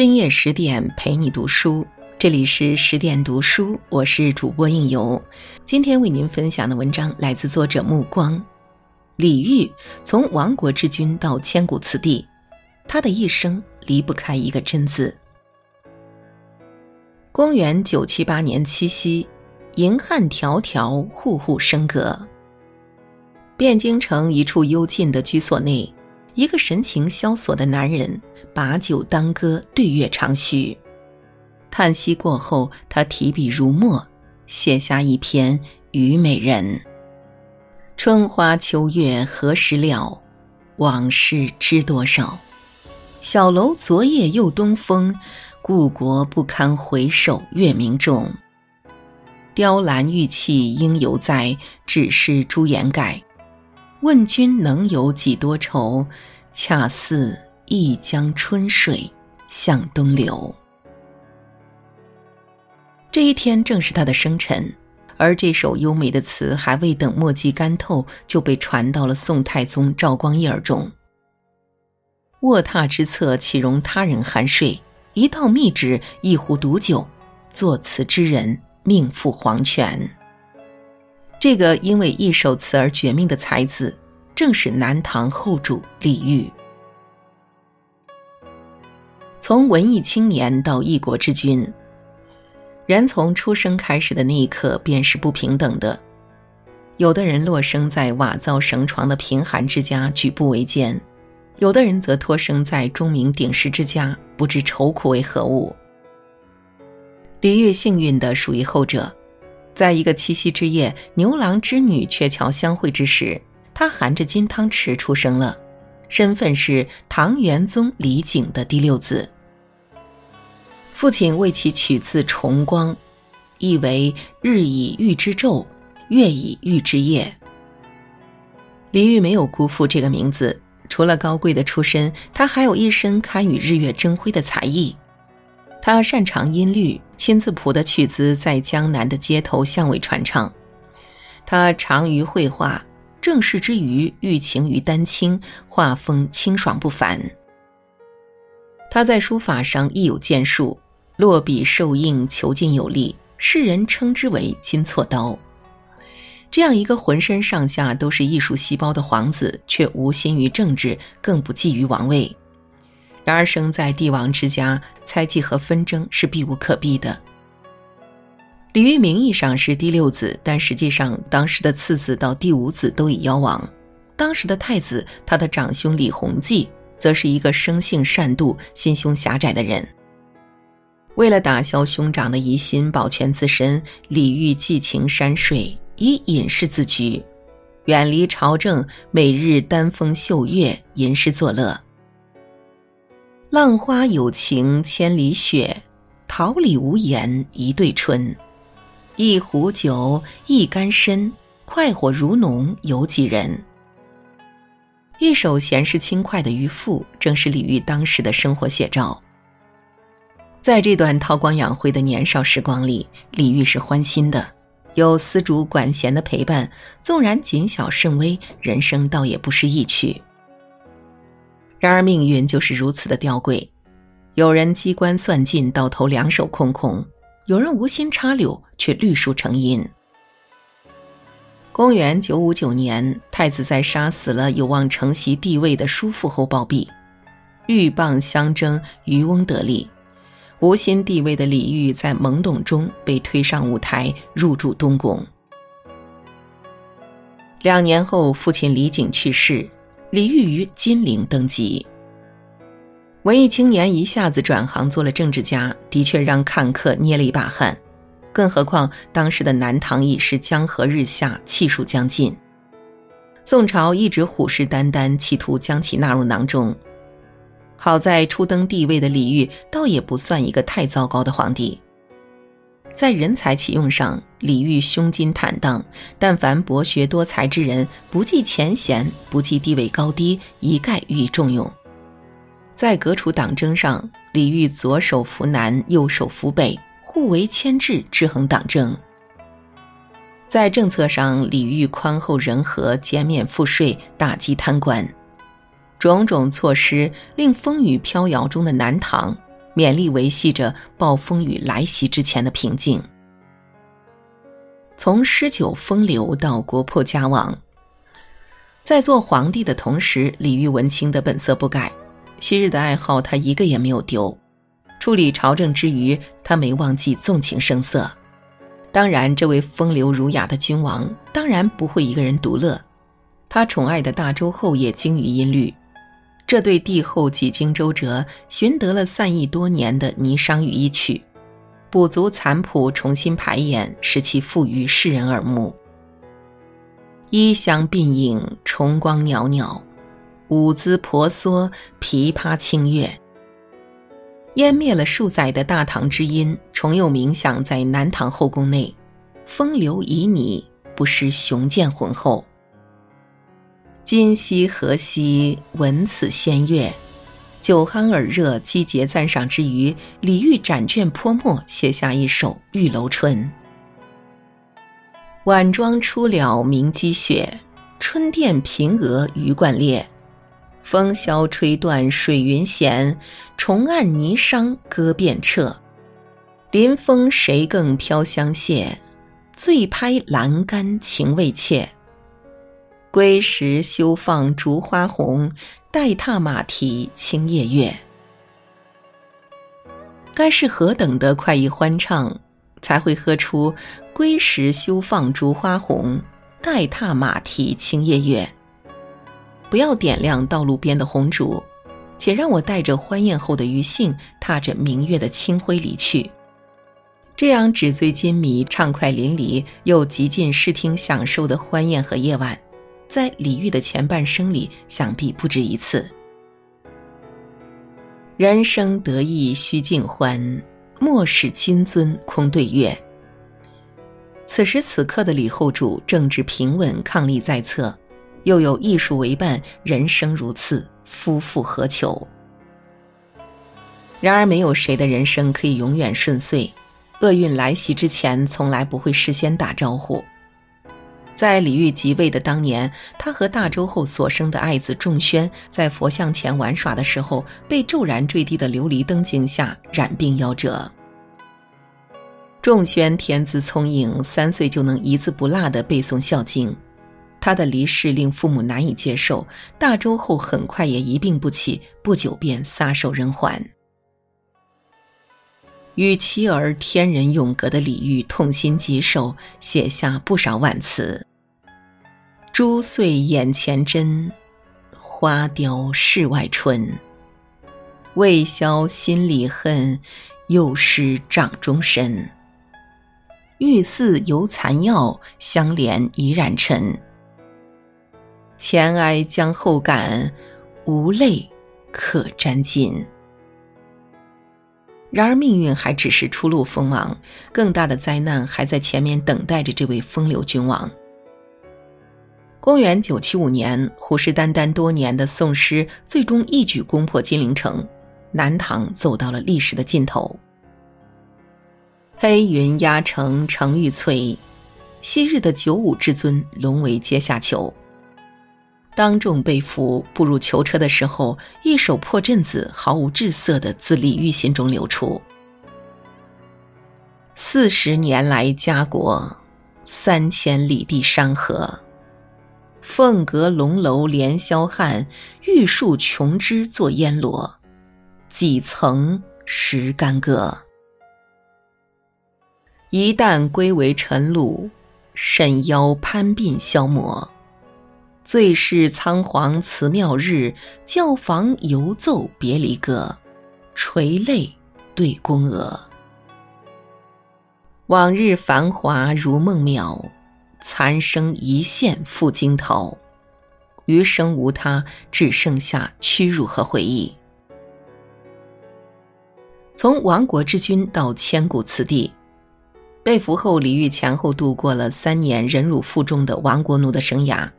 深夜十点陪你读书，这里是十点读书，我是主播应由。今天为您分享的文章来自作者目光。李煜从亡国之君到千古此地，他的一生离不开一个“真”字。公元九七八年七夕，银汉迢迢，户户笙歌。汴京城一处幽静的居所内。一个神情萧索的男人把酒当歌，对月长吁。叹息过后，他提笔如墨，写下一篇《虞美人》：春花秋月何时了？往事知多少？小楼昨夜又东风，故国不堪回首月明中。雕栏玉砌应犹在，只是朱颜改。问君能有几多愁？恰似一江春水向东流。这一天正是他的生辰，而这首优美的词还未等墨迹干透，就被传到了宋太宗赵光义耳中。卧榻之侧岂容他人酣睡？一道密旨，一壶毒酒，作词之人命赴黄泉。这个因为一首词而绝命的才子。正是南唐后主李煜。从文艺青年到一国之君，人从出生开始的那一刻便是不平等的。有的人落生在瓦灶绳床的贫寒之家，举步维艰；有的人则托生在钟鸣鼎食之家，不知愁苦为何物。李煜幸运的属于后者，在一个七夕之夜，牛郎织女鹊桥相会之时。他含着金汤匙出生了，身份是唐元宗李璟的第六子。父亲为其取字重光，意为日以玉之昼，月以玉之夜。李煜没有辜负这个名字，除了高贵的出身，他还有一身堪与日月争辉的才艺。他擅长音律，亲自谱的曲子在江南的街头巷尾传唱。他长于绘画。正事之余，寓情于丹青，画风清爽不凡。他在书法上亦有建树，落笔受硬，遒劲有力，世人称之为“金错刀”。这样一个浑身上下都是艺术细胞的皇子，却无心于政治，更不觊觎王位。然而生在帝王之家，猜忌和纷争是避无可避的。李煜名义上是第六子，但实际上当时的次子到第五子都已夭亡。当时的太子，他的长兄李弘济，则是一个生性善妒、心胸狭窄的人。为了打消兄长的疑心，保全自身，李煜寄情山水，以隐士自居，远离朝政，每日丹风秀月，吟诗作乐。浪花有情千里雪，桃李无言一对春。一壶酒，一竿身，快活如浓，有几人？一首闲适轻快的渔父，正是李煜当时的生活写照。在这段韬光养晦的年少时光里，李煜是欢心的，有丝竹管弦的陪伴，纵然谨小慎微，人生倒也不失意趣。然而命运就是如此的吊诡，有人机关算尽，到头两手空空。有人无心插柳，却绿树成荫。公元九五九年，太子在杀死了有望承袭帝位的叔父后暴毙，鹬蚌相争，渔翁得利。无心帝位的李煜在懵懂中被推上舞台，入住东宫。两年后，父亲李璟去世，李煜于金陵登基。文艺青年一下子转行做了政治家，的确让看客捏了一把汗。更何况当时的南唐已是江河日下，气数将尽。宋朝一直虎视眈眈，企图将其纳入囊中。好在初登帝位的李煜倒也不算一个太糟糕的皇帝。在人才启用上，李煜胸襟坦荡，但凡博学多才之人，不计前嫌，不计地位高低，一概予以重用。在革除党争上，李煜左手扶南，右手扶北，互为牵制，制衡党争。在政策上，李煜宽厚仁和，减免赋税，打击贪官，种种措施令风雨飘摇中的南唐勉力维系着暴风雨来袭之前的平静。从诗酒风流到国破家亡，在做皇帝的同时，李煜文清的本色不改，昔日的爱好他一个也没有丢。处理朝政之余，他没忘记纵情声色。当然，这位风流儒雅的君王当然不会一个人独乐，他宠爱的大周后也精于音律。这对帝后几经周折，寻得了散佚多年的霓裳羽衣曲。补足残谱，重新排演，使其富于世人耳目。衣香鬓影，重光袅袅；舞姿婆娑，琵琶清越。湮灭了数载的大唐之音，重又鸣响在南唐后宫内。风流旖旎，不失雄健浑厚。今夕何夕，闻此仙乐。酒酣耳热，积节赞赏之余，李煜展卷泼墨，写下一首《玉楼春》：晚妆初了明积雪，春殿平娥鱼贯列。风萧吹断水云闲，重按霓裳歌遍彻。临风谁更飘香榭？醉拍栏杆情未怯。归时休放烛花红。待踏马蹄清夜月，该是何等的快意欢畅，才会喝出“归时休放烛花红，待踏马蹄清夜月”。不要点亮道路边的红烛，且让我带着欢宴后的余兴，踏着明月的清辉离去。这样纸醉金迷、畅快淋漓又极尽视听享受的欢宴和夜晚。在李煜的前半生里，想必不止一次。人生得意须尽欢，莫使金樽空对月。此时此刻的李后主，政治平稳，抗力在侧，又有艺术为伴，人生如此，夫复何求？然而，没有谁的人生可以永远顺遂，厄运来袭之前，从来不会事先打招呼。在李煜即位的当年，他和大周后所生的爱子仲宣在佛像前玩耍的时候，被骤然坠地的琉璃灯惊吓，染病夭折。仲宣天资聪颖，三岁就能一字不落地背诵《孝经》，他的离世令父母难以接受。大周后很快也一病不起，不久便撒手人寰。与妻儿天人永隔的李煜痛心疾首，写下不少挽词。珠碎眼前真，花凋室外春。未消心里恨，又失掌中身。玉似犹残药，香莲已染尘。前哀将后感，无泪可沾巾。然而命运还只是初露锋芒，更大的灾难还在前面等待着这位风流君王。公元九七五年，虎视眈眈多年的宋师最终一举攻破金陵城，南唐走到了历史的尽头。黑云压城城欲摧，昔日的九五之尊沦为阶下囚。当众被俘步入囚车的时候，一首破阵子毫无滞色的自李煜心中流出：“四十年来家国，三千里地山河。”凤阁龙楼连霄汉，玉树琼枝作烟罗。几曾识干戈？一旦归为尘土，沈腰攀鬓消磨。最是仓皇辞庙日，教坊犹奏别离歌。垂泪对宫娥。往日繁华如梦渺。残生一线赴惊头，余生无他，只剩下屈辱和回忆。从亡国之君到千古此地，被俘后，李煜前后度过了三年忍辱负重的亡国奴的生涯。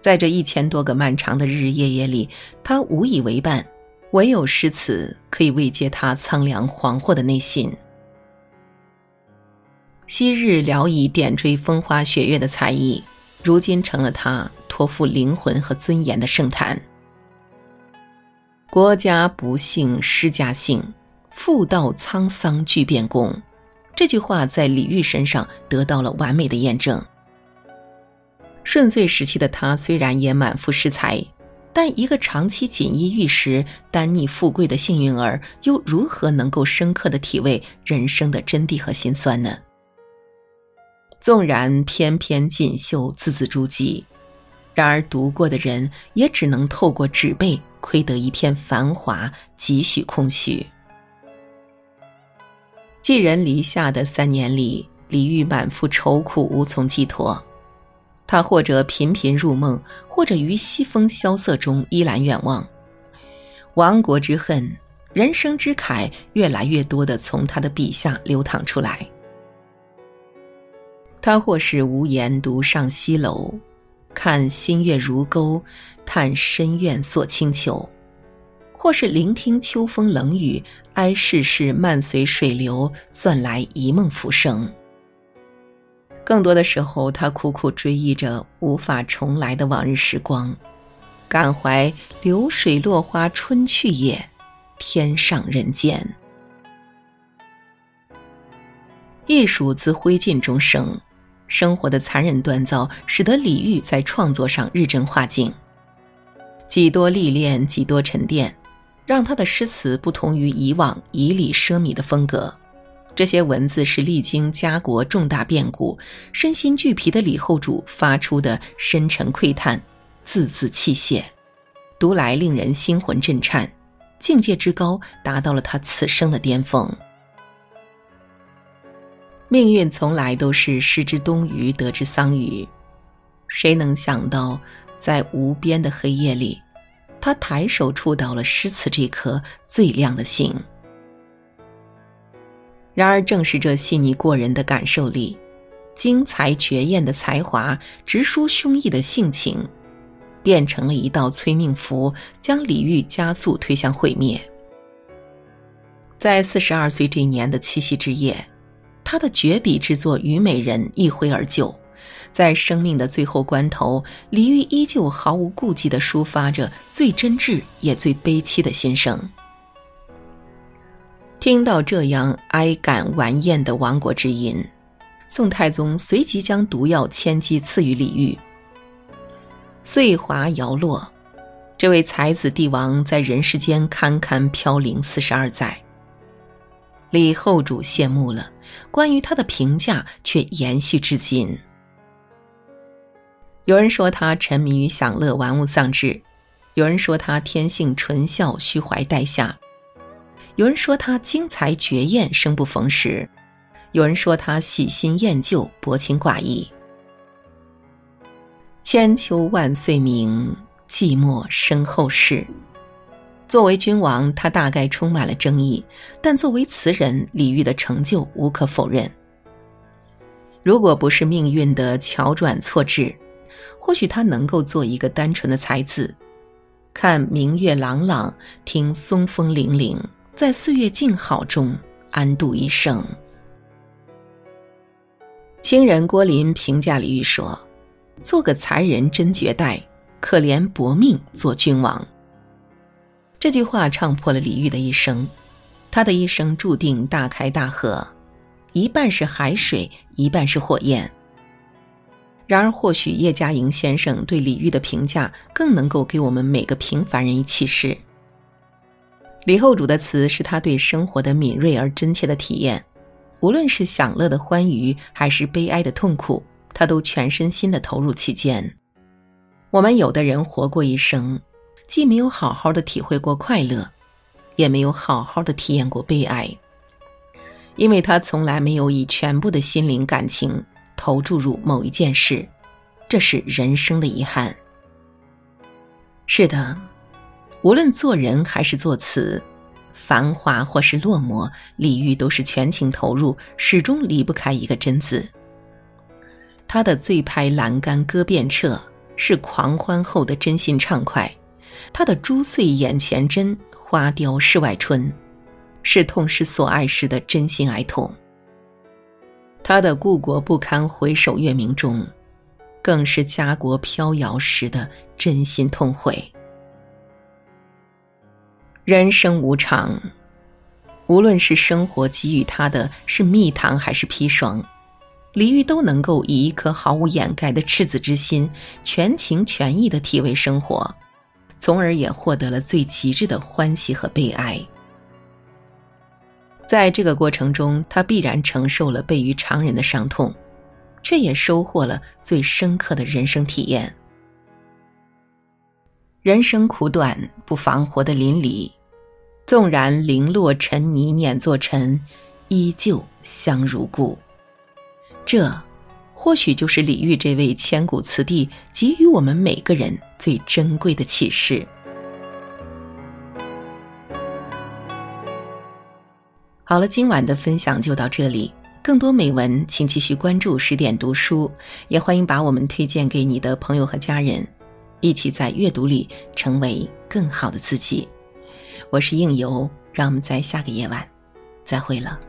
在这一千多个漫长的日日夜夜里，他无以为伴，唯有诗词可以慰藉他苍凉惶惑的内心。昔日聊以点缀风花雪月的才艺，如今成了他托付灵魂和尊严的圣坛。国家不幸诗家幸，妇道沧桑巨变功。这句话在李煜身上得到了完美的验证。顺遂时期的他虽然也满腹诗才，但一个长期锦衣玉食、单逆富贵的幸运儿，又如何能够深刻的体味人生的真谛和辛酸呢？纵然篇篇锦绣、字字珠玑，然而读过的人也只能透过纸背窥得一片繁华，几许空虚。寄人篱下的三年里，李煜满腹愁苦，无从寄托。他或者频频入梦，或者于西风萧瑟中依然远望。亡国之恨，人生之慨，越来越多的从他的笔下流淌出来。他或是无言独上西楼，看新月如钩，叹深院锁清秋；或是聆听秋风冷雨，哀世事漫随水流，算来一梦浮生。更多的时候，他苦苦追忆着无法重来的往日时光，感怀流水落花春去也，天上人间。艺术自灰烬中生，生活的残忍锻造使得李煜在创作上日臻化境。几多历练，几多沉淀，让他的诗词不同于以往以礼奢靡的风格。这些文字是历经家国重大变故，身心俱疲的李后主发出的深沉喟叹，字字泣血，读来令人心魂震颤，境界之高达到了他此生的巅峰。命运从来都是失之东隅，得之桑榆，谁能想到，在无边的黑夜里，他抬手触到了诗词这颗最亮的星。然而，正是这细腻过人的感受力、精彩绝艳的才华、直抒胸臆的性情，变成了一道催命符，将李煜加速推向毁灭。在四十二岁这一年的七夕之夜，他的绝笔之作《虞美人》一挥而就，在生命的最后关头，李煜依旧毫无顾忌地抒发着最真挚也最悲戚的心声。听到这样哀感顽艳的亡国之音，宋太宗随即将毒药千机赐予李煜。岁华摇落，这位才子帝王在人世间堪堪飘零四十二载。李后主谢幕了，关于他的评价却延续至今。有人说他沉迷于享乐，玩物丧志；有人说他天性纯孝，虚怀待下。有人说他精彩绝艳，生不逢时；有人说他喜新厌旧，薄情寡义。千秋万岁名，寂寞身后事。作为君王，他大概充满了争议；但作为词人，李煜的成就无可否认。如果不是命运的巧转错置，或许他能够做一个单纯的才子，看明月朗朗，听松风凛凛。在岁月静好中安度一生。清人郭林评价李煜说：“做个才人真绝代，可怜薄命做君王。”这句话唱破了李煜的一生。他的一生注定大开大合，一半是海水，一半是火焰。然而，或许叶嘉莹先生对李煜的评价更能够给我们每个平凡人以启示。李后主的词是他对生活的敏锐而真切的体验，无论是享乐的欢愉，还是悲哀的痛苦，他都全身心的投入其间。我们有的人活过一生，既没有好好的体会过快乐，也没有好好的体验过悲哀，因为他从来没有以全部的心灵感情投注入某一件事，这是人生的遗憾。是的。无论做人还是作词，繁华或是落寞，李煜都是全情投入，始终离不开一个“真”字。他的醉拍栏杆歌遍彻，是狂欢后的真心畅快；他的珠碎眼前针，花凋世外春，是痛失所爱时的真心哀痛。他的故国不堪回首月明中，更是家国飘摇时的真心痛悔。人生无常，无论是生活给予他的是蜜糖还是砒霜，李煜都能够以一颗毫无掩盖的赤子之心，全情全意的体味生活，从而也获得了最极致的欢喜和悲哀。在这个过程中，他必然承受了倍于常人的伤痛，却也收获了最深刻的人生体验。人生苦短，不妨活得淋漓。纵然零落尘泥碾作尘，依旧香如故。这，或许就是李煜这位千古词帝给予我们每个人最珍贵的启示。好了，今晚的分享就到这里。更多美文，请继续关注十点读书，也欢迎把我们推荐给你的朋友和家人，一起在阅读里成为更好的自己。我是应由，让我们在下个夜晚再会了。